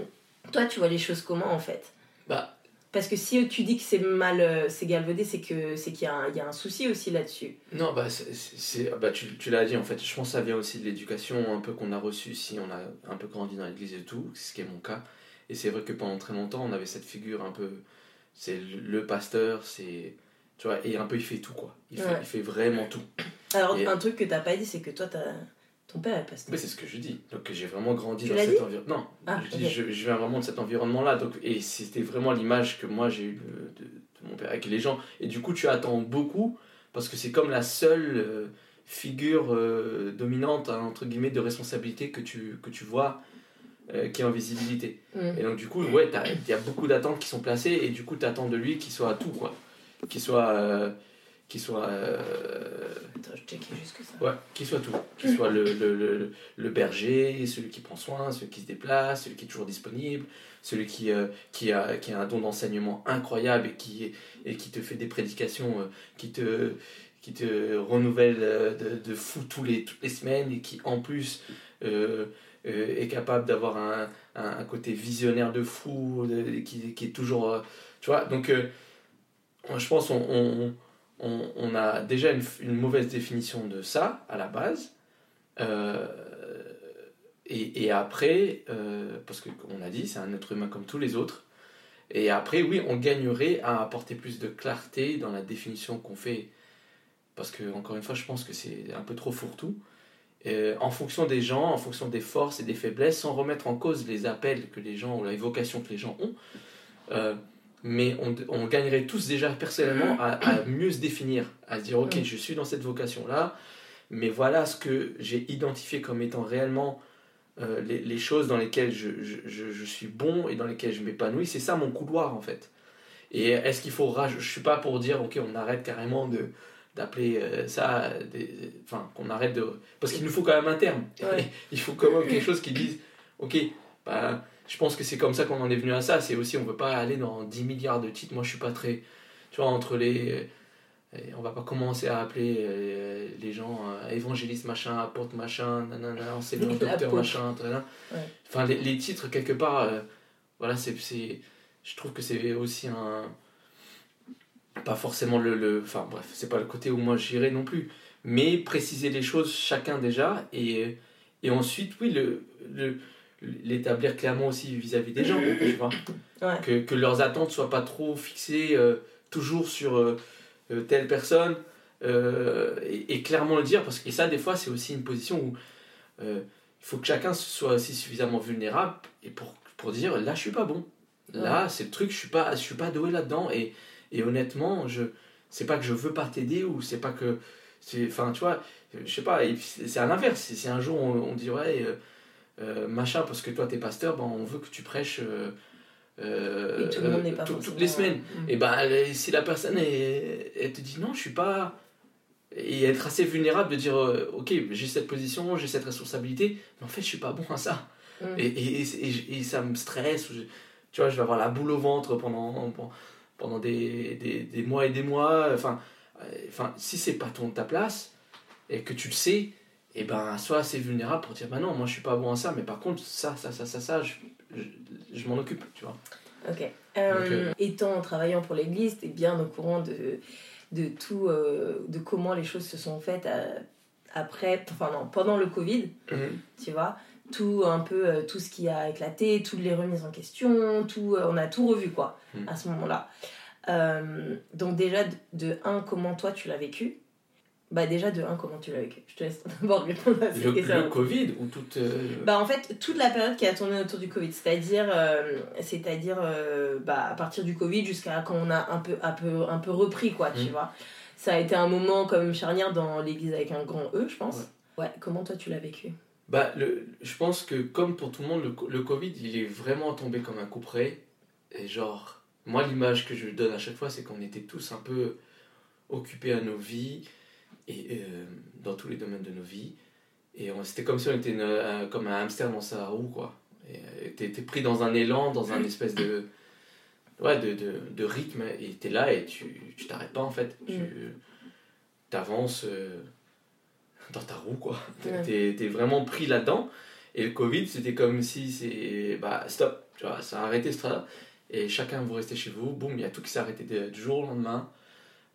Toi, tu vois les choses comment en fait? Bah. Parce que si tu dis que c'est mal, euh, c'est galvaudé, c'est que c'est qu'il y, a un, y a un souci aussi là-dessus. Non, bah, c'est, bah tu, tu l'as dit en fait. Je pense que ça vient aussi de l'éducation un peu qu'on a reçue si on a un peu grandi dans l'église et tout, ce qui est mon cas. Et c'est vrai que pendant très longtemps, on avait cette figure un peu. C'est le pasteur, c'est. Tu vois, et un peu il fait tout quoi. Il fait, il fait vraiment tout. Alors, un truc que t'as pas dit, c'est que toi, t'as ton père est pasteur. Mais c'est ce que je dis. Donc j'ai vraiment grandi dans cet environnement. Non, ah, je, viens vraiment de cet environnement-là. Donc, et c'était vraiment l'image que moi j'ai eue de, mon père avec les gens. Et du coup, tu attends beaucoup parce que c'est comme la seule euh, figure euh, dominante, hein, entre guillemets, de responsabilité que tu, que tu vois euh, qui est en visibilité. Mm. Et donc, du coup, ouais, il y a beaucoup d'attentes qui sont placées et du coup, tu attends de lui qu'il soit à tout, quoi. Qu'il soit qui soit euh, juste que ça. ouais qui soit tout qui soit le, le, le, berger celui qui prend soin celui qui se déplace celui qui est toujours disponible celui qui euh, qui a qui a un don d'enseignement incroyable et qui et qui te fait des prédications euh, qui te qui te renouvelle de, de, fou tous les toutes les semaines et qui en plus est capable d'avoir un, un, côté visionnaire de fou qui, qui est toujours tu vois donc je pense on, on on, a déjà une, mauvaise définition de ça à la base. Euh, et, après, euh, parce qu'on a dit, c'est un être humain comme tous les autres. Et après, oui, on gagnerait à apporter plus de clarté dans la définition qu'on fait. Parce que, encore une fois, je pense que c'est un peu trop fourre-tout. Euh, en fonction des gens, en fonction des forces et des faiblesses, sans remettre en cause les appels que les gens ou la vocation que les gens ont mais on, gagnerait tous déjà personnellement à, mieux se définir, à se dire ok, je suis dans cette vocation-là, mais voilà ce que j'ai identifié comme étant réellement euh, les, choses dans lesquelles je, je, je, suis bon et dans lesquelles je m'épanouis. C'est ça mon couloir en fait. Et est-ce qu'il faut Je suis pas pour dire ok, on arrête carrément de d'appeler euh, ça, enfin qu'on arrête de, parce qu'il nous faut quand même un terme. Il faut quand même quelque chose qui dise ok, bah je pense que c'est comme ça qu'on en est venu à ça. C'est aussi, on ne veut pas aller dans 10 milliards de titres. Moi, je suis pas très. Tu vois, entre les. Euh, on va pas commencer à appeler euh, les gens euh, évangéliste machin, apôtre machin, nanana, enseignant, docteur machin, Enfin, les, les, titres, quelque part, voilà, c'est. Je trouve que c'est aussi un. Pas forcément le. le enfin, bref, c'est pas le côté où moi j'irai non plus. Mais préciser les choses chacun déjà. Et, et ensuite, oui, le, le l'établir clairement aussi vis-à-vis des gens, tu vois. Que, que, leurs attentes soient pas trop fixées euh, toujours sur euh, euh, telle personne et, clairement le dire parce que ça des fois c'est aussi une position où il faut que chacun soit aussi suffisamment vulnérable et pour, pour dire là je suis pas bon. Là c'est le truc je suis pas je suis pas doué là-dedans et, et honnêtement je c'est pas que je veux pas t'aider ou c'est pas que c'est enfin tu vois je sais pas c'est à l'inverse si un jour on, on dit ouais euh, machin, parce que toi t'es pasteur, ben, on veut que tu prêches euh, euh, tout le pas tout- toutes les semaines. Mm. Et ben elle- si la personne elle te dit non, je suis pas. Et être assez vulnérable de dire ok, j'ai cette position, j'ai cette responsabilité, mais en fait je suis pas bon à ça. Mm. Et, et, et- et ça me stresse. tu vois, je vais avoir la boule au ventre pendant, pendant des, des, des mois et des mois. Enfin, enfin si c'est pas ton, ta place et que tu le sais, et ben sois assez vulnérable pour dire bah non, moi je suis pas bon à ça, mais par contre, ça, ça, ça, ça, ça, je, je, je m'en occupe, tu vois. Ok. Euh, Donc, euh, Étant travaillant pour l'église, tu es bien au courant de, de tout, euh, de comment les choses se sont faites après, enfin non, pendant le Covid, tu vois. Tout un peu, tout ce qui a éclaté, toutes les remises en question, tout, on a tout revu quoi, Mm. à ce moment-là. Euh, donc déjà, de, de un, comment toi tu l'as vécu? Bah déjà, de un, comment tu l'as vécu? Je te laisse d'abord répondre à cette Le, question. le Covid ou toute. euh, Bah en fait toute la période qui a tourné autour du Covid, c'est-à-dire euh, c'est-à-dire euh, bah, à partir du Covid jusqu'à quand on a un peu un peu un peu repris quoi, tu Mm. vois. Ça a été un moment même charnière dans l'église avec un grand E, je pense. Ouais, comment toi tu l'as vécu? Bah, le, je pense que comme pour tout le monde, le, le Covid, il est vraiment tombé comme un coup près. Et genre, moi, l'image que je donne à chaque fois, c'est qu'on était tous un peu occupés à nos vies, et euh, dans tous les domaines de nos vies. Et c'était comme si on était une- un- comme un hamster dans sa roue, quoi. Et euh, t'es pris dans un élan, dans un espèce de, ouais, de, de, de rythme, et t'es là et tu tu t'arrêtes pas, en fait. Tu t'avances euh, dans ta roue, quoi. T'es- Ouais. T'es t'es vraiment pris là-dedans. Et le Covid, c'était comme si c'est. Bah, stop, tu vois, ça a arrêté ce travail. Et chacun, vous restez chez vous. Boum, il y a tout qui s'est arrêté du jour au lendemain.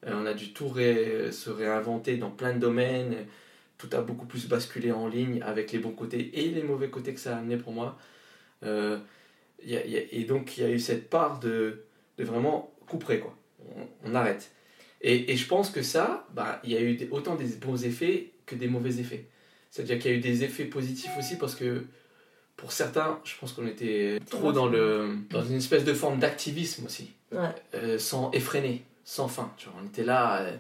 Euh, on a dû tout ré- se réinventer dans plein de domaines. Tout a beaucoup plus basculé en ligne avec les bons côtés et les mauvais côtés que ça a amené pour moi. Euh, il y a- il y a- et donc, il y a eu cette part de, de vraiment couper, quoi. On, on arrête. Et, et je pense que ça, bah, il y a eu des- autant des bons effets que des mauvais effets. C'est-à-dire qu'il y a eu des effets positifs aussi parce que pour certains, je pense qu'on était trop dans, le, dans une espèce de forme d'activisme aussi, Ouais. euh, sans effréner, sans fin. Tu vois, on était là. euh,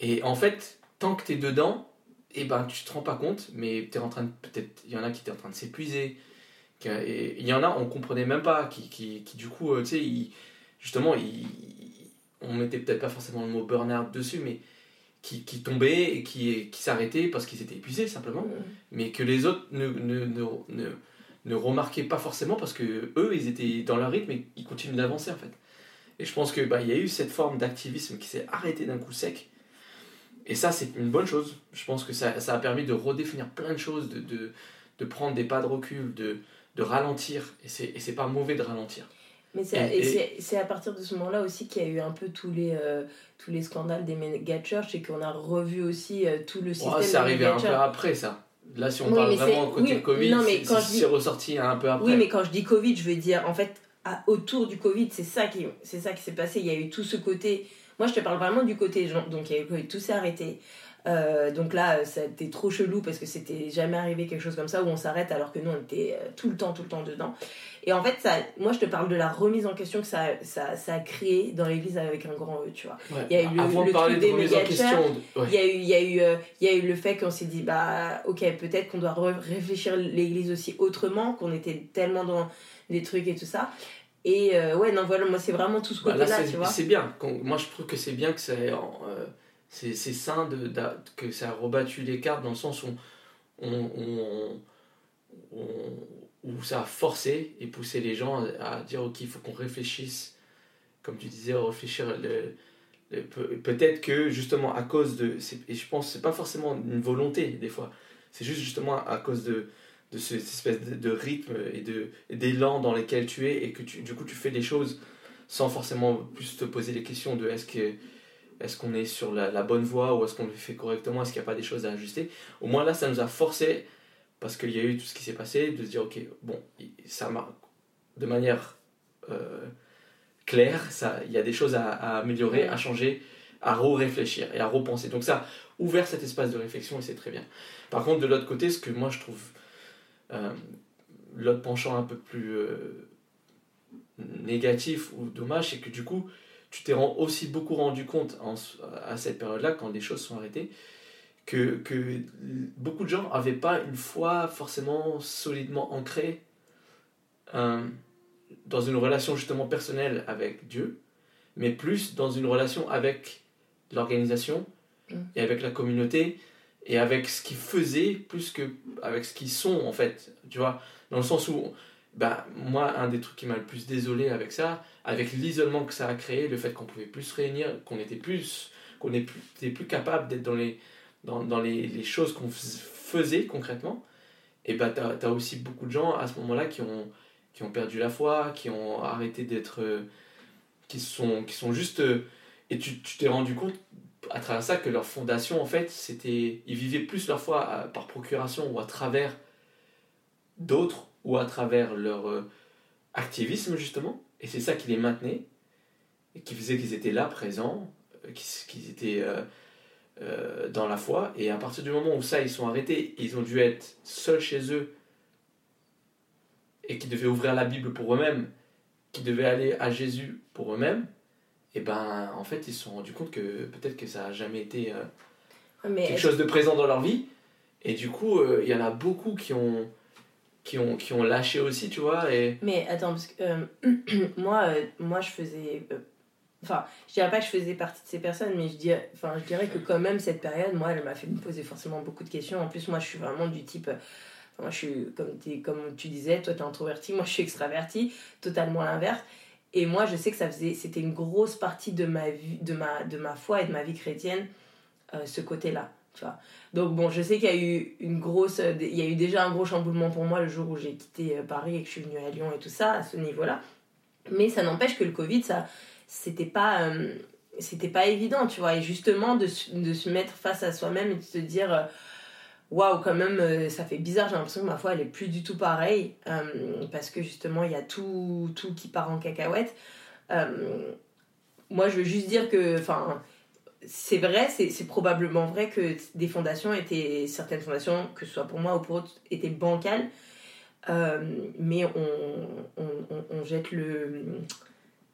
et en fait, tant que tu es dedans, et ben, tu te rends pas compte, mais t'es en train de. Peut-être, il y en a qui étaient en train de s'épuiser. Et il y en a, on comprenait même pas, qui, qui, qui du coup, euh, tu sais, justement, ils, on mettait peut-être pas forcément le mot burn-out dessus, mais qui, qui tombaient et qui, qui s'arrêtaient parce qu'ils étaient épuisés simplement, mais que les autres ne, ne, ne, ne, ne remarquaient pas forcément parce que eux, ils étaient dans leur rythme et ils continuent d'avancer en fait. Et je pense que bah, y a eu cette forme d'activisme qui s'est arrêtée d'un coup sec. Et ça, c'est une bonne chose. Je pense que ça, ça a permis de redéfinir plein de choses, de, de, de prendre des pas de recul, de, de ralentir. Et c'est, pas mauvais de ralentir. Mais c'est à partir de ce moment-là aussi qu'il y a eu un peu tous les, euh, tous les scandales des méga church et qu'on a revu aussi euh, tout le système Oh, c'est arrivé un peu après ça. Là, si on Oui, parle vraiment côté oui, Covid, dis- c'est ressorti un peu après. Oui, mais quand je dis Covid, je veux dire, en fait, à- autour du Covid, c'est ça qui, c'est ça qui s'est passé. Il y a eu tout ce côté. Moi, je te parle vraiment du côté, genre, donc il y a eu Covid, tout s'est arrêté. Euh, donc là, ça a été trop chelou parce que c'était jamais arrivé quelque chose comme ça où on s'arrête alors que nous, on était euh, tout le temps, tout le temps dedans. Et en fait, ça, moi, je te parle de la remise en question que ça, ça, ça a créé dans l'église avec un grand E, tu vois. Ouais. il y a eu le- Avant le de parler truc de des méga question, de- ouais. Il y a eu, il y a eu, euh, il y a eu le fait qu'on s'est dit, bah, ok, peut-être qu'on doit réfléchir l'église aussi autrement, qu'on était tellement dans des trucs et tout ça. Et euh, ouais, non, voilà, moi, c'est vraiment tout ce Bah, là, côté-là, c'est, tu vois. c'est bien. Moi, je trouve que c'est bien que ça ait, euh, c'est, sain de, que ça a rebattu les cartes dans le sens où, on, on- on- où ça a forcé et poussé les gens à, dire ok, il faut qu'on réfléchisse, comme tu disais, réfléchir. Le, le- peut- peut-être que justement à cause de. Et je pense que c'est pas forcément une volonté des fois, c'est juste justement à cause de de ce- cette espèce de, rythme et d'élan dans lesquels tu es et que tu, du coup tu fais des choses sans forcément plus te poser les questions de est-ce que est-ce qu'on est sur la, bonne voie ou est-ce qu'on le fait correctement est-ce qu'il n'y a pas des choses à ajuster. Au moins là ça nous a forcé parce qu'il y a eu tout ce qui s'est passé de se dire ok bon ça marche de manière euh, claire il y a des choses à, à améliorer à changer à re-réfléchir et à repenser. Donc ça a ouvert cet espace de réflexion et c'est très bien. Par contre de l'autre côté ce que moi je trouve euh, l'autre penchant un peu plus euh, négatif ou dommage, c'est que du coup, tu t'es aussi beaucoup rendu compte en à cette période-là, quand les choses sont arrêtées, que, que beaucoup de gens n'avaient pas une foi forcément solidement ancrée euh, dans une relation justement personnelle avec Dieu, mais plus dans une relation avec l'organisation Mm. et avec la communauté et avec ce qu'ils faisaient plus que avec ce qu'ils sont en fait. Tu vois, dans le sens où, bah, moi, un des trucs qui m'a le plus désolé avec ça, avec l'isolement que ça a créé, le fait qu'on pouvait plus se réunir, qu'on était plus, qu'on était plus, capable d'être dans les, dans, dans les, choses qu'on fais- faisait concrètement, et bah, tu as, aussi beaucoup de gens à ce moment-là qui ont, qui ont perdu la foi, qui ont arrêté d'être. euh, qui, sont, qui sont juste. euh, et tu t'es rendu compte à travers ça que leur fondation, en fait, c'était. Ils vivaient plus leur foi par procuration ou à travers d'autres ou à travers leur euh, activisme, justement. Et c'est ça qui les maintenait et qui faisait qu'ils étaient là, présents, euh, qu'ils étaient. euh, dans la foi et à partir du moment où ça ils sont arrêtés ils ont dû être seuls chez eux et qui devaient ouvrir la Bible pour eux-mêmes qui devaient aller à Jésus pour eux-mêmes et ben en fait ils se sont rendus compte que peut-être que ça a jamais été euh, Mais quelque chose de présent dans leur vie et du coup euh, il y en a beaucoup qui ont qui ont qui ont lâché aussi tu vois et Mais attends, parce que euh, moi, moi, je faisais. Enfin, je dirais pas que je faisais partie de ces personnes, mais je dirais, enfin, je dirais que quand même, cette période, moi, elle m'a fait me poser forcément beaucoup de questions. En plus, moi, je suis vraiment du type. moi, je suis, comme, t'es- comme tu disais, toi, tu es introverti, moi, je suis extraverti, totalement l'inverse. Et moi, je sais que ça faisait, c'était une grosse partie de ma, vie, de, ma, de ma foi et de ma vie chrétienne, euh, ce côté-là. Tu vois. Donc, bon, je sais qu'il y a eu une grosse. euh, Il y a eu déjà un gros chamboulement pour moi le jour où j'ai quitté euh, Paris et que je suis venue à Lyon et tout ça, à ce niveau-là. Mais ça n'empêche que le Covid, ça, c'était pas. c'était pas évident, tu vois. Et justement, de, de se mettre face à soi-même et de se dire. Waouh, quand même, euh, ça fait bizarre. J'ai l'impression que ma foi, elle est plus du tout pareille. euh, parce que justement, il y a tout, tout qui part en cacahuète. Euh, moi, je veux juste dire que. Enfin, c'est vrai, c'est probablement vrai que des fondations étaient. Certaines fondations, que ce soit pour moi ou pour d'autres, étaient bancales. Mais on, on, on- on jette le.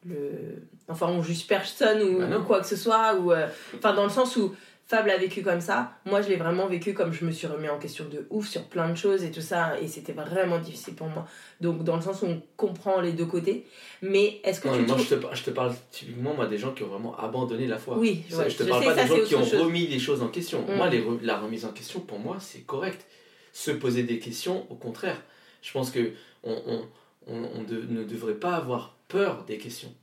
le enfin, on juge personne ou, Bah ou quoi que ce soit. Ou, enfin, dans le sens où Fable a vécu comme ça. Moi, je l'ai vraiment vécu comme je me suis remis en question de ouf sur plein de choses et tout ça. Et c'était vraiment difficile pour moi. Donc, dans le sens où on comprend les deux côtés. Mais est-ce que Non, tu trouves. je te, par- je te parle typiquement moi, des gens qui ont vraiment abandonné la foi. Oui, Ça, ouais, je te je parle sais, pas ça, des gens qui ont chose. remis les choses en question. Mm. Moi, les la remise en question, pour moi, c'est correct. Se poser des questions, au contraire. Je pense que on, on, on- on de- ne devrait pas avoir peur des questions.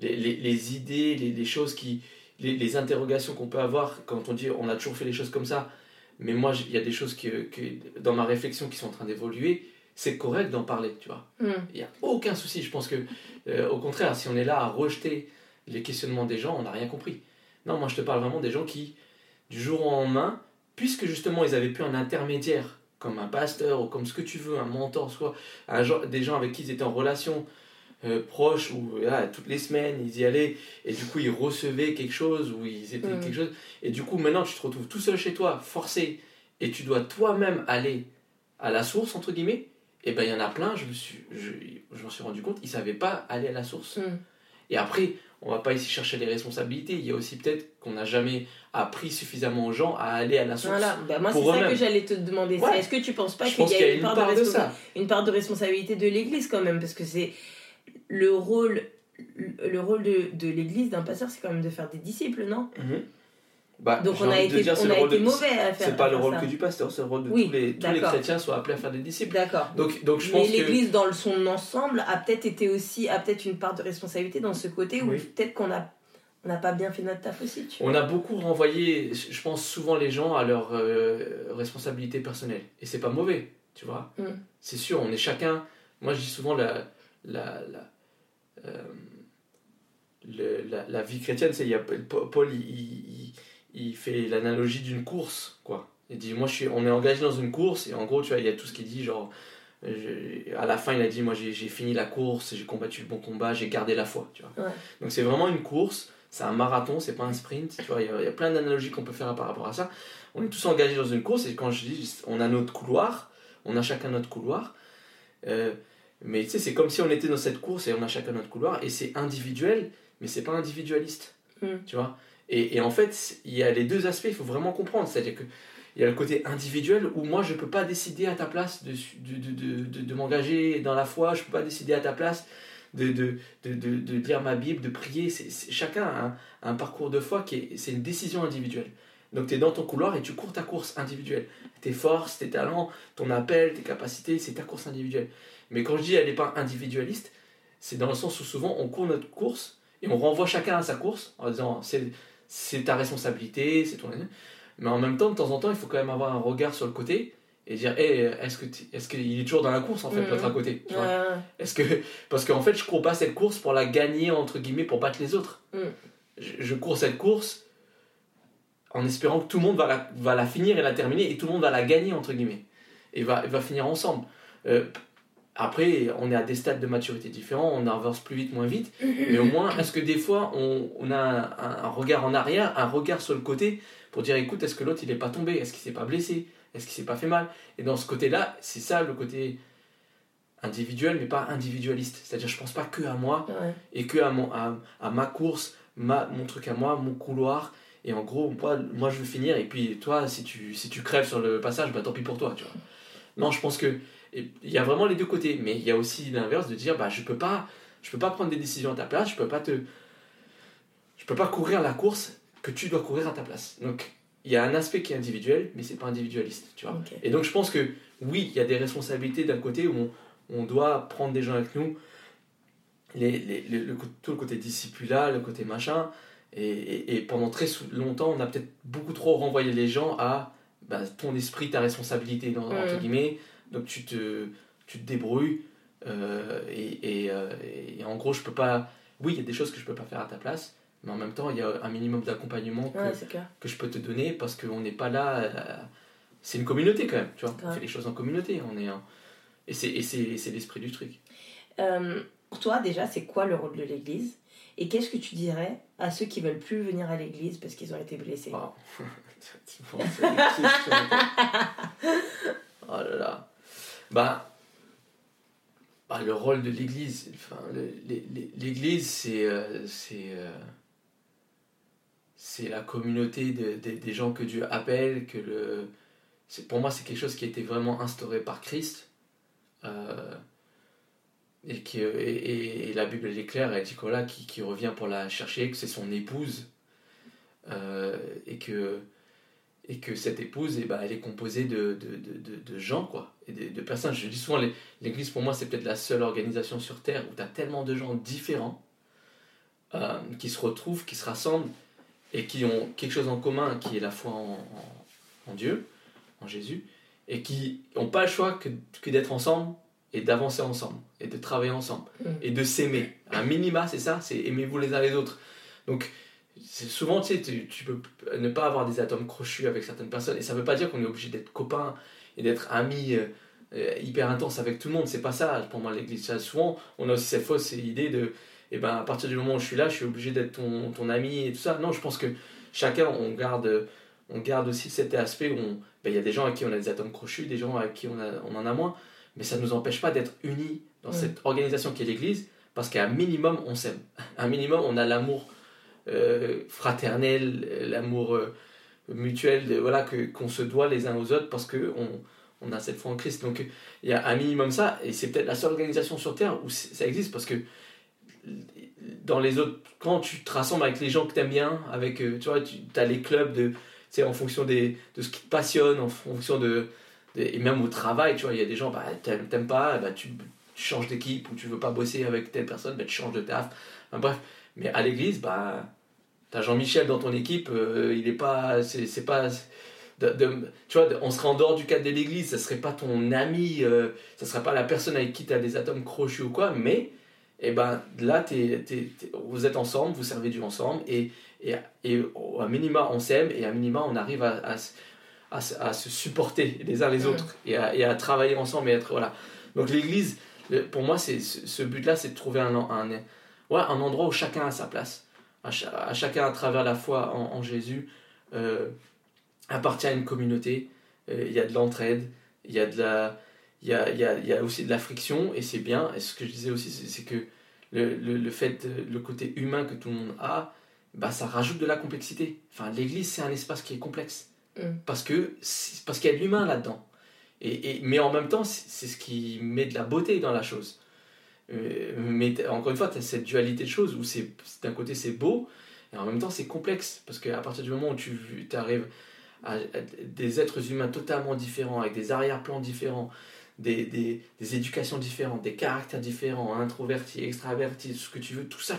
Les, les- les idées, les choses qui. Les, les interrogations qu'on peut avoir quand on dit on a toujours fait les choses comme ça, mais moi, il y a des choses que, que, dans ma réflexion qui sont en train d'évoluer, c'est correct d'en parler, tu vois. Hmm. Il n'y a aucun souci. Je pense que, euh, au contraire, si on est là à rejeter les questionnements des gens, on n'a rien compris. Non, moi je te parle vraiment des gens qui, du jour au lendemain, puisque justement ils avaient plus un intermédiaire, comme un pasteur ou comme ce que tu veux, un mentor, soit un genre- des gens avec qui ils étaient en relation euh, proche, ou voilà, toutes les semaines ils y allaient, et du coup ils recevaient quelque chose, ou ils étaient Mm. quelque chose, et du coup maintenant tu te retrouves tout seul chez toi, forcé, et tu dois toi-même aller à la source, entre guillemets, et ben il y en a plein, je me suis, je, je m'en suis rendu compte, ils savaient pas aller à la source. Hmm. Et après, on va pas ici chercher les responsabilités. Il y a aussi peut-être qu'on n'a jamais appris suffisamment aux gens à aller à la source. Voilà, bah, moi c'est ça que j'allais te demander. Ouais. Est-ce que tu penses pas qu'il y a, y a une part, de, responsa- ça. une part de responsabilité de l'Église quand même? Parce que c'est le rôle, le rôle de, de l'Église, d'un pasteur, c'est quand même de faire des disciples, non? Mhm. Bah, Donc on a été, dire, on a été de- mauvais à faire C'est pas le rôle ça. que du pasteur, c'est le rôle de Oui, tous, les, tous les chrétiens soient appelés à faire des disciples. D'accord. Donc, donc je Mais pense que. l'Église dans son ensemble a peut-être été aussi a peut-être une part de responsabilité dans ce côté où Oui. peut-être qu'on a on n'a pas bien fait notre taf aussi. Tu vois. On a beaucoup renvoyé, je pense, souvent les gens à leur euh, responsabilité personnelle. Et c'est pas mauvais, tu vois. Mm. C'est sûr, on est chacun. Moi, je dis souvent la, la, la, le- la, la vie chrétienne, c'est il Paul, il, il, il fait l'analogie d'une course, quoi. Il dit, moi, je suis, on est engagé dans une course, et en gros, tu vois, il y a tout ce qu'il dit, genre, je- à la fin, il a dit, moi, j'ai j'ai fini la course, j'ai combattu le bon combat, j'ai gardé la foi, tu vois. Ouais. Donc, c'est vraiment une course, c'est un marathon, c'est pas un sprint, tu vois, il y a, il y a plein d'analogies qu'on peut faire par rapport à ça. On est tous engagés dans une course, et quand je dis, on a notre couloir, on a chacun notre couloir, euh, mais tu sais, c'est comme si on était dans cette course et on a chacun notre couloir, et c'est individuel, mais c'est pas individualiste. Mm. Tu vois? Et, et en fait, il y a les deux aspects, il faut vraiment comprendre. C'est-à-dire que il y a le côté individuel où moi je peux pas décider à ta place de, de, de, de, de m'engager dans la foi, je peux pas décider à ta place de, de, de, de, lire ma Bible, de prier. C'est, chacun a un, un, parcours de foi qui est, c'est une décision individuelle. Donc tu es dans ton couloir et tu cours ta course individuelle. Tes forces, tes talents, ton appel, tes capacités, c'est ta course individuelle. Mais quand je dis elle n'est pas individualiste, c'est dans le sens où souvent on court notre course et on renvoie chacun à sa course en disant c'est, c'est ta responsabilité, c'est ton... Mais en même temps, de temps en temps, il faut quand même avoir un regard sur le côté et dire hey, est-ce que est-ce qu'il est toujours dans la course en fait l'autre à côté est-ce que parce qu'en fait je cours pas cette course pour la gagner entre guillemets pour battre les autres. Mm. je, cours cette course en espérant que tout le monde va la, va la finir et la terminer et tout le monde va la gagner entre guillemets et va, va finir ensemble. Euh, après on est à des stades de maturité différents on avance plus vite moins vite mais au moins est-ce que des fois on, on a un, un, regard en arrière un regard sur le côté pour dire écoute est-ce que l'autre il est pas tombé? Est-ce qu'il s'est pas blessé? Est-ce qu'il s'est pas fait mal? Et dans ce côté-là, c'est ça le côté individuel, mais pas individualiste. C'est-à-dire, je pense pas que à moi et que à, mon, à, ma course, ma, mon truc à moi, mon couloir. Et en gros, moi, moi je veux finir. Et puis toi, si tu, si tu crèves sur le passage, bah tant pis pour toi. Tu vois. Non, je pense que il y a vraiment les deux côtés. Mais il y a aussi l'inverse de dire, bah je peux pas, je peux pas prendre des décisions à ta place. Je peux pas te, je peux pas courir la course que tu dois courir à ta place. Donc il y a un aspect qui est individuel, mais c'est pas individualiste, tu vois. Et donc je pense que oui, il y a des responsabilités d'un côté où on, on, doit prendre des gens avec nous, les, les, le, tout le côté discipula, le côté machin, et, et, pendant très longtemps, on a peut-être beaucoup trop renvoyé les gens à bah, ton esprit, ta responsabilité, dans, entre guillemets, donc tu te, tu te débrouilles, euh, et, euh, et, en gros, je peux pas, oui, il y a des choses que je peux pas faire à ta place, mais en même temps, il y a un minimum d'accompagnement que, que, je peux te donner parce qu'on n'est pas là. Euh, c'est une communauté quand même, tu vois. On fait les choses en communauté. On est, Et c'est l'esprit du truc. Euh, pour toi, déjà, c'est quoi le rôle de l'Église? Et qu'est-ce que tu dirais à ceux qui veulent plus venir à l'Église parce qu'ils ont été blessés? Oh là là. Bah, bah, le rôle de l'Église, enfin, l'Église, c'est euh, c'est la communauté des gens que Dieu appelle, que le... Pour moi, c'est quelque chose qui a été vraiment instauré par Christ. Euh, et, qui, et, la Bible elle est claire, elle dit là, qui, qui, revient pour la chercher, que c'est son épouse. Euh, et, que, et que cette épouse, eh ben, elle est composée de, de, de, de gens, quoi, et de, personnes. Je dis souvent, l'Église, pour moi, c'est peut-être la seule organisation sur Terre où tu as tellement de gens différents euh, qui se retrouvent, qui se rassemblent et qui ont quelque chose en commun qui est la foi en, en, Dieu, en Jésus, et qui n'ont pas le choix que, que d'être ensemble et d'avancer ensemble, et de travailler ensemble, mm. et de s'aimer. Un minima, c'est ça, c'est aimez-vous les uns les autres. Donc, c'est souvent, tu sais, tu, tu, peux ne pas avoir des atomes crochus avec certaines personnes, et ça ne veut pas dire qu'on est obligé d'être copain et d'être ami euh, euh, hyper intense avec tout le monde, c'est pas ça pour moi l'église. Souvent, on a aussi cette fausse idée de et ben à partir du moment où je suis là, je suis obligé d'être ton, ton, ami et tout ça. Non, je pense que chacun, on garde, on garde aussi cet aspect où ben, il y a des gens à qui on a des atomes crochus, des gens à qui on, a, on en a moins, mais ça ne nous empêche pas d'être unis dans cette organisation qui est l'Église, parce qu'à un minimum, on s'aime. À un minimum, on a l'amour fraternel, l'amour euh, mutuel, voilà, que, qu'on se doit les uns aux autres, parce qu'on on a cette foi en Christ. Donc il y a un minimum ça, et c'est peut-être la seule organisation sur Terre où ça existe, parce que dans les autres, quand tu te rassembles avec les gens que tu aimes bien, avec, euh, tu vois, tu as les clubs de, en fonction des, de ce qui te passionne, en fonction de, et même au travail, tu vois, il y a des gens, bah, t'aimes pas, bah, tu, changes d'équipe ou tu veux pas bosser avec telle personne, bah, tu changes de taf. bref, mais à l'église, bah, t'as Jean-Michel dans ton équipe, euh, il est pas, c'est pas, de, tu vois, on serait en dehors du cadre de l'église, ça serait pas ton ami, euh, ça serait pas la personne avec qui tu as des atomes crochus ou quoi, mais et ben là, vous êtes ensemble, vous servez Dieu ensemble, et, et, et à minima, on s'aime, et à minima, on arrive à, à, à, se supporter les uns les autres, et à, et à travailler ensemble, et être, voilà. Donc l'église, pour moi, c'est ce but-là, c'est de trouver un, un, ouais, un endroit où chacun a sa place, à, chacun à travers la foi en, Jésus, euh, appartient à une communauté, euh, il y a de l'entraide, il y a de la il y a, y, a, y a, aussi de la friction et c'est bien. Et ce que je disais aussi, c'est que le, le, le, fait, le côté humain que tout le monde a, bah, ça rajoute de la complexité. Enfin, l'église, c'est un espace qui est complexe. Mm. Parce que parce qu'il y a de l'humain là-dedans. Et, mais en même temps, c'est ce qui met de la beauté dans la chose. Euh, mais encore une fois, tu as cette dualité de choses où d'un côté c'est beau, et en même temps c'est complexe. Parce qu'à partir du moment où tu arrives à, des êtres humains totalement différents, avec des arrière-plans différents, des, des, des, éducations différentes, des caractères différents, introvertis, extravertis, ce que tu veux, tout ça,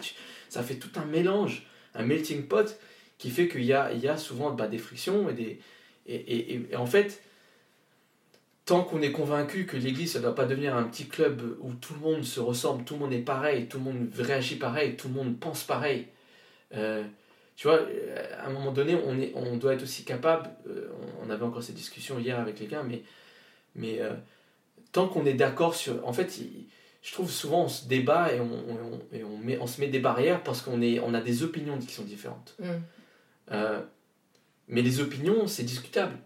ça fait tout un mélange, un melting pot qui fait qu'il y a, il y a souvent bah, des frictions et des. Et, et en fait, tant qu'on est convaincu que l'Église, ne doit pas devenir un petit club où tout le monde se ressemble, tout le monde est pareil, tout le monde réagit pareil, tout le monde pense pareil. Euh, tu vois, à un moment donné, on, est, on doit être aussi capable, euh, on avait encore cette discussion hier avec les gars, mais, mais euh, tant qu'on est d'accord sur... En fait, je trouve souvent on se débat et on, et on, met, on se met des barrières parce qu'on on a des opinions qui sont différentes. Mm. Euh, mais les opinions, c'est discutable.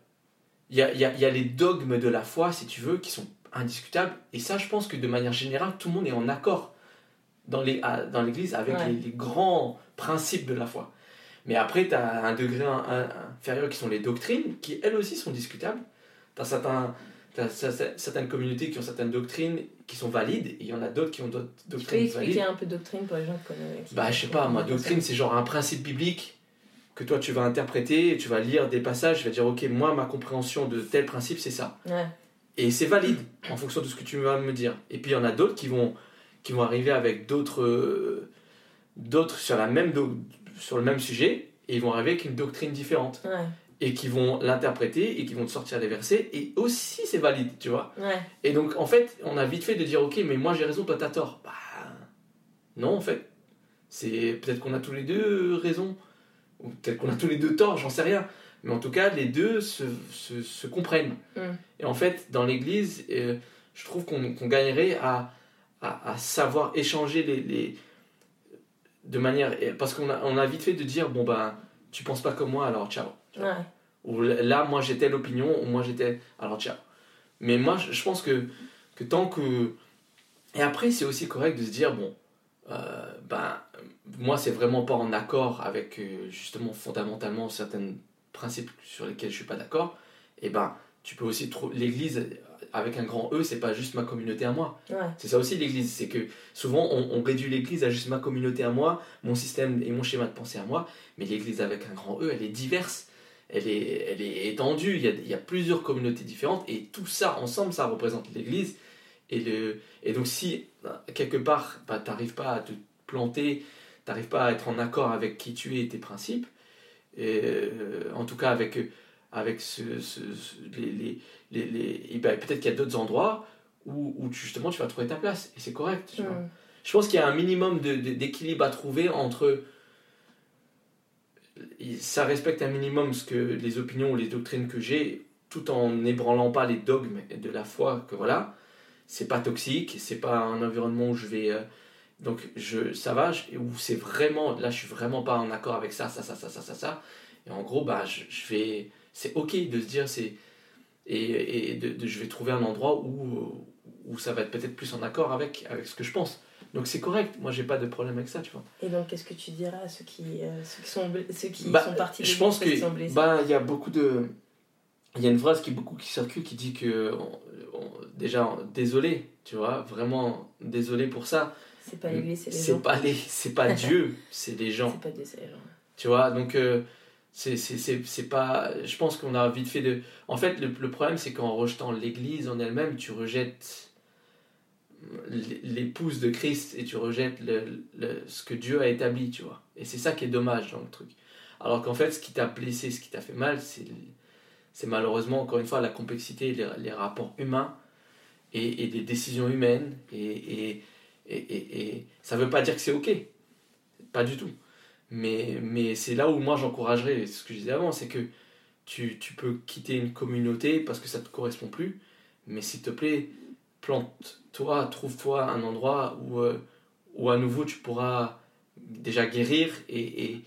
Il y a, y, a, y a, les dogmes de la foi, si tu veux, qui sont indiscutables. Et ça, je pense que de manière générale, tout le monde est en accord dans l'Église avec les, grands principes de la foi. Mais après, tu as un degré inférieur qui sont les doctrines, qui elles aussi sont discutables. Tu as, certains, certaines communautés qui ont certaines doctrines qui sont valides, et il y en a d'autres qui ont d'autres doctrines valides. Tu peux expliquer un peu doctrine pour les gens qui connaissent Bah, je sais pas, moi, doctrine, c'est genre un principe biblique que toi tu vas interpréter, tu vas lire des passages, tu vas dire ok moi ma compréhension de tel principe c'est ça. Et c'est valide en fonction de ce que tu vas me dire. Et puis il y en a d'autres qui vont, qui vont arriver avec d'autres d'autres sur, la même sur le même sujet et ils vont arriver avec une doctrine différente. Et qui vont l'interpréter et qui vont te sortir des versets et aussi c'est valide, tu vois. Et donc en fait on a vite fait de dire ok mais moi j'ai raison, toi t'as tort. Bah non en fait. C'est peut-être qu'on a tous les deux raison ou peut-être qu'on a tous les deux tort, j'en sais rien. Mais en tout cas, les deux se, se, se comprennent. Mm. Et en fait, dans l'Église, euh, je trouve qu'on gagnerait à, à, à, savoir échanger les, les, de manière... Parce qu'on a, on a vite fait de dire, bon ben, tu penses pas comme moi, alors ciao. Ou là, moi j'ai telle opinion, ou moi j'étais... Alors ciao. Mais moi, je pense que, que tant que... Et après, c'est aussi correct de se dire, bon, euh, ben, moi, c'est vraiment pas en accord avec euh, justement fondamentalement certains principes sur lesquels je suis pas d'accord. Et eh ben, tu peux aussi trouver l'Église avec un grand E, c'est pas juste ma communauté à moi. C'est ça aussi l'Église, c'est que souvent on, réduit l'Église à juste ma communauté à moi, mon système et mon schéma de pensée à moi, mais l'Église avec un grand E, elle est diverse, elle est, elle est étendue, il y, a, il y a plusieurs communautés différentes et tout ça ensemble, ça représente l'Église. Et, le, et donc si quelque part, bah, tu n'arrives pas à te planter n'arrives pas à être en accord avec qui tu es et tes principes, et, euh, en tout cas avec, avec ce, les, les, les, ben, peut-être qu'il y a d'autres endroits où, où, justement tu vas trouver ta place, et c'est correct. Mm. Je pense qu'il y a un minimum d'équilibre à trouver entre ça respecte un minimum ce que les opinions ou les doctrines que j'ai, tout en n'ébranlant pas les dogmes de la foi que voilà, c'est pas toxique, c'est pas un environnement où je vais euh, donc je, ça va, où c'est vraiment, là je suis vraiment pas en accord avec ça, ça, ça, ça, ça, ça, ça. Et en gros, bah, je, je vais, c'est ok de se dire, c'est, et, et de, je vais trouver un endroit où, où ça va être peut-être plus en accord avec, avec ce que je pense. Donc c'est correct, moi j'ai pas de problème avec ça, tu vois. Et donc qu'est-ce que tu diras à ceux qui, euh, ceux qui, sont, ceux qui bah, sont partis Je pense que, bah, il y a beaucoup de. Il y a une phrase qui, beaucoup, qui circule qui dit que, déjà, désolé, tu vois, vraiment désolé pour ça. C'est pas l'église, c'est les gens. Pas les, c'est pas Dieu, c'est les gens. C'est pas Dieu, c'est les gens. Tu vois, donc euh, c'est, c'est, c'est, pas. Je pense qu'on a vite fait de. En fait, le, le problème, c'est qu'en rejetant l'église en elle-même, tu rejettes l'épouse de Christ et tu rejettes le, le, ce que Dieu a établi, tu vois. Et c'est ça qui est dommage dans le truc. Alors qu'en fait, ce qui t'a blessé, ce qui t'a fait mal, c'est, c'est malheureusement, encore une fois, la complexité, les, rapports humains et, et des décisions humaines et, ça ne veut pas dire que c'est OK. Pas du tout. Mais, c'est là où moi j'encouragerais, ce que je disais avant, c'est que tu, peux quitter une communauté parce que ça ne te correspond plus. Mais s'il te plaît, plante-toi, trouve-toi un endroit où, euh, à nouveau tu pourras déjà guérir et,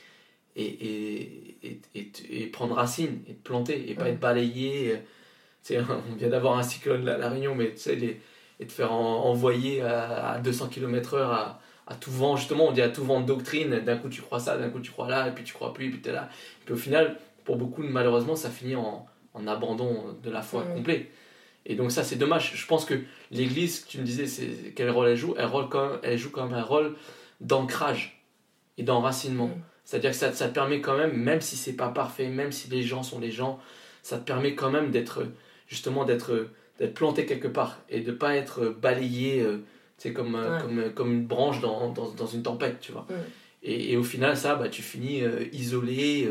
et, et, et prendre racine et te planter et pas être balayé. Euh, on vient d'avoir un cyclone à La Réunion, mais les, et te faire envoyer à, 200 km/h à, à, tout vent. Justement, on dit à tout vent de doctrine. D'un coup, tu crois ça, d'un coup, tu crois là, et puis tu crois plus, et puis tu es là. Et puis au final, pour beaucoup, malheureusement, ça finit en, en abandon de la foi complet. Et donc ça, c'est dommage. Je pense que l'Église, tu me disais, c'est, quel rôle elle joue? Elle, rôle quand elle joue quand même un rôle d'ancrage et d'enracinement. C'est-à-dire que ça, ça, te permet quand même, même si c'est pas parfait, même si les gens sont les gens, ça te permet quand même d'être, justement, d'être, d'être planté quelque part et de pas être balayé, c'est euh, comme, euh, comme, euh, comme une branche dans, dans, dans, une tempête, tu vois. Et, et, au final, ça, bah, tu finis isolé,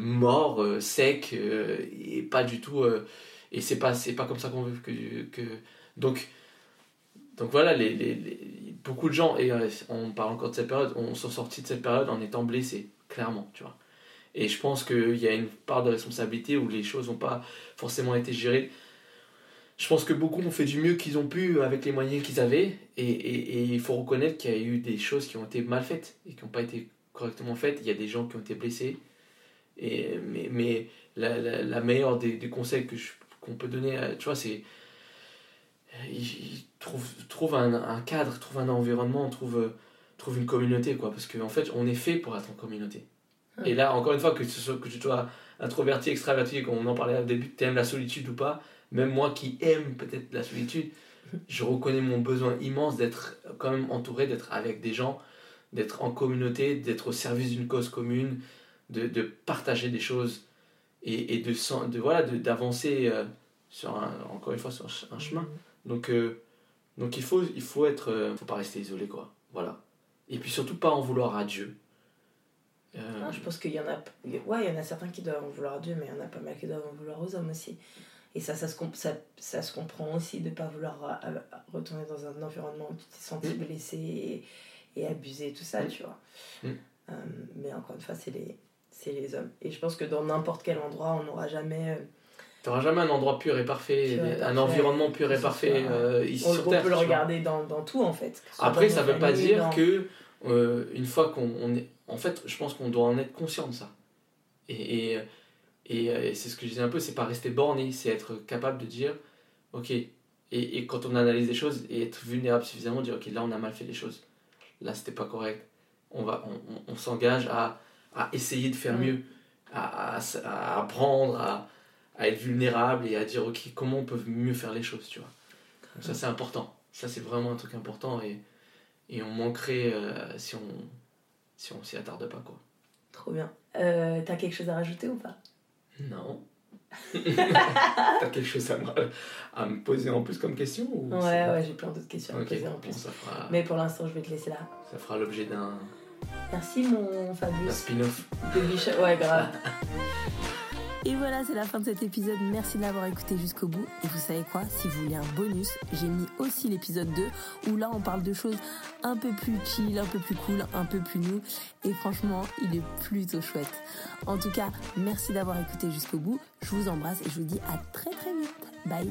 mort, sec, et pas du tout et c'est pas c'est pas comme ça qu'on veut que, que donc donc voilà les, les, beaucoup de gens et euh, on parle encore de cette période on sont sortis de cette période en étant blessés clairement tu vois et je pense qu'il y a une part de responsabilité où les choses n'ont pas forcément été gérées je pense que beaucoup ont fait du mieux qu'ils ont pu avec les moyens qu'ils avaient et, il faut reconnaître qu'il y a eu des choses qui ont été mal faites et qui n'ont pas été correctement faites il y a des gens qui ont été blessés et mais, mais la, meilleure des, conseils qu'on peut donner, tu vois, c'est. Il trouve, trouve un, un, cadre, trouve un environnement, trouve, trouve une communauté, quoi. Parce qu'en en fait, on est fait pour être en communauté. Et là, encore une fois, que, ce que tu sois introverti, extraverti, comme on en parlait au début, tu aimes la solitude ou pas, même moi qui aime peut-être la solitude, je reconnais mon besoin immense d'être quand même entouré, d'être avec des gens, d'être en communauté, d'être au service d'une cause commune, de, de partager des choses et, et de, de voilà d'avancer euh, sur un, encore une fois sur un chemin mhm. Donc euh, donc il faut il faut être euh, faut pas rester isolé quoi voilà et puis surtout pas en vouloir à Dieu ah, je pense qu'il y en a ouais il y en a certains qui doivent en vouloir à Dieu mais il y en a pas mal qui doivent en vouloir aux hommes aussi et ça ça se, ça, ça se comprend aussi de pas vouloir retourner dans un environnement où tu t'es senti mm. blessé et, abusé tout ça mm. tu vois mm. mais encore une fois c'est les c'est les hommes. Et je pense que dans n'importe quel endroit, on n'aura jamais. Euh, tu n'auras jamais un endroit pur et parfait, un environnement pur et parfait euh, ici on, sur Terre. On peut le regarder dans, dans, tout en fait. Après, ça ne veut pas dire que euh, une fois qu'on est. En fait, je pense qu'on doit en être conscient de ça. Et, et, et, c'est ce que je disais un peu, c'est pas rester borné, c'est être capable de dire, ok, et, et, quand on analyse les choses et être vulnérable suffisamment, dire, ok, là on a mal fait les choses, là c'était pas correct, on, va, on, on s'engage à à essayer de faire mieux, à, à, apprendre, à, à, être vulnérable et à dire ok comment on peut mieux faire les choses, tu vois. ça c'est important, ça c'est vraiment un truc important et, et on manquerait euh, si on si on s'y attarde pas quoi. Trop bien. Euh, T'as quelque chose à rajouter ou pas? Non. T'as quelque chose à me, à me, poser en plus comme question ou Ouais, ouais, j'ai plein d'autres questions à me poser en plus. Mais pour l'instant, je vais te laisser là. Ça fera l'objet d'un Merci mon Fabius. Un spin-off. Ouais, grave. Et voilà, c'est la fin de cet épisode. Merci de l'avoir écouté jusqu'au bout. Et vous savez quoi? Si vous voulez un bonus, j'ai mis aussi l'épisode 2 où là on parle de choses un peu plus chill, un peu plus cool, un peu plus nous. Et franchement, il est plutôt chouette. En tout cas, merci d'avoir écouté jusqu'au bout. Je vous embrasse et je vous dis à très très vite. Bye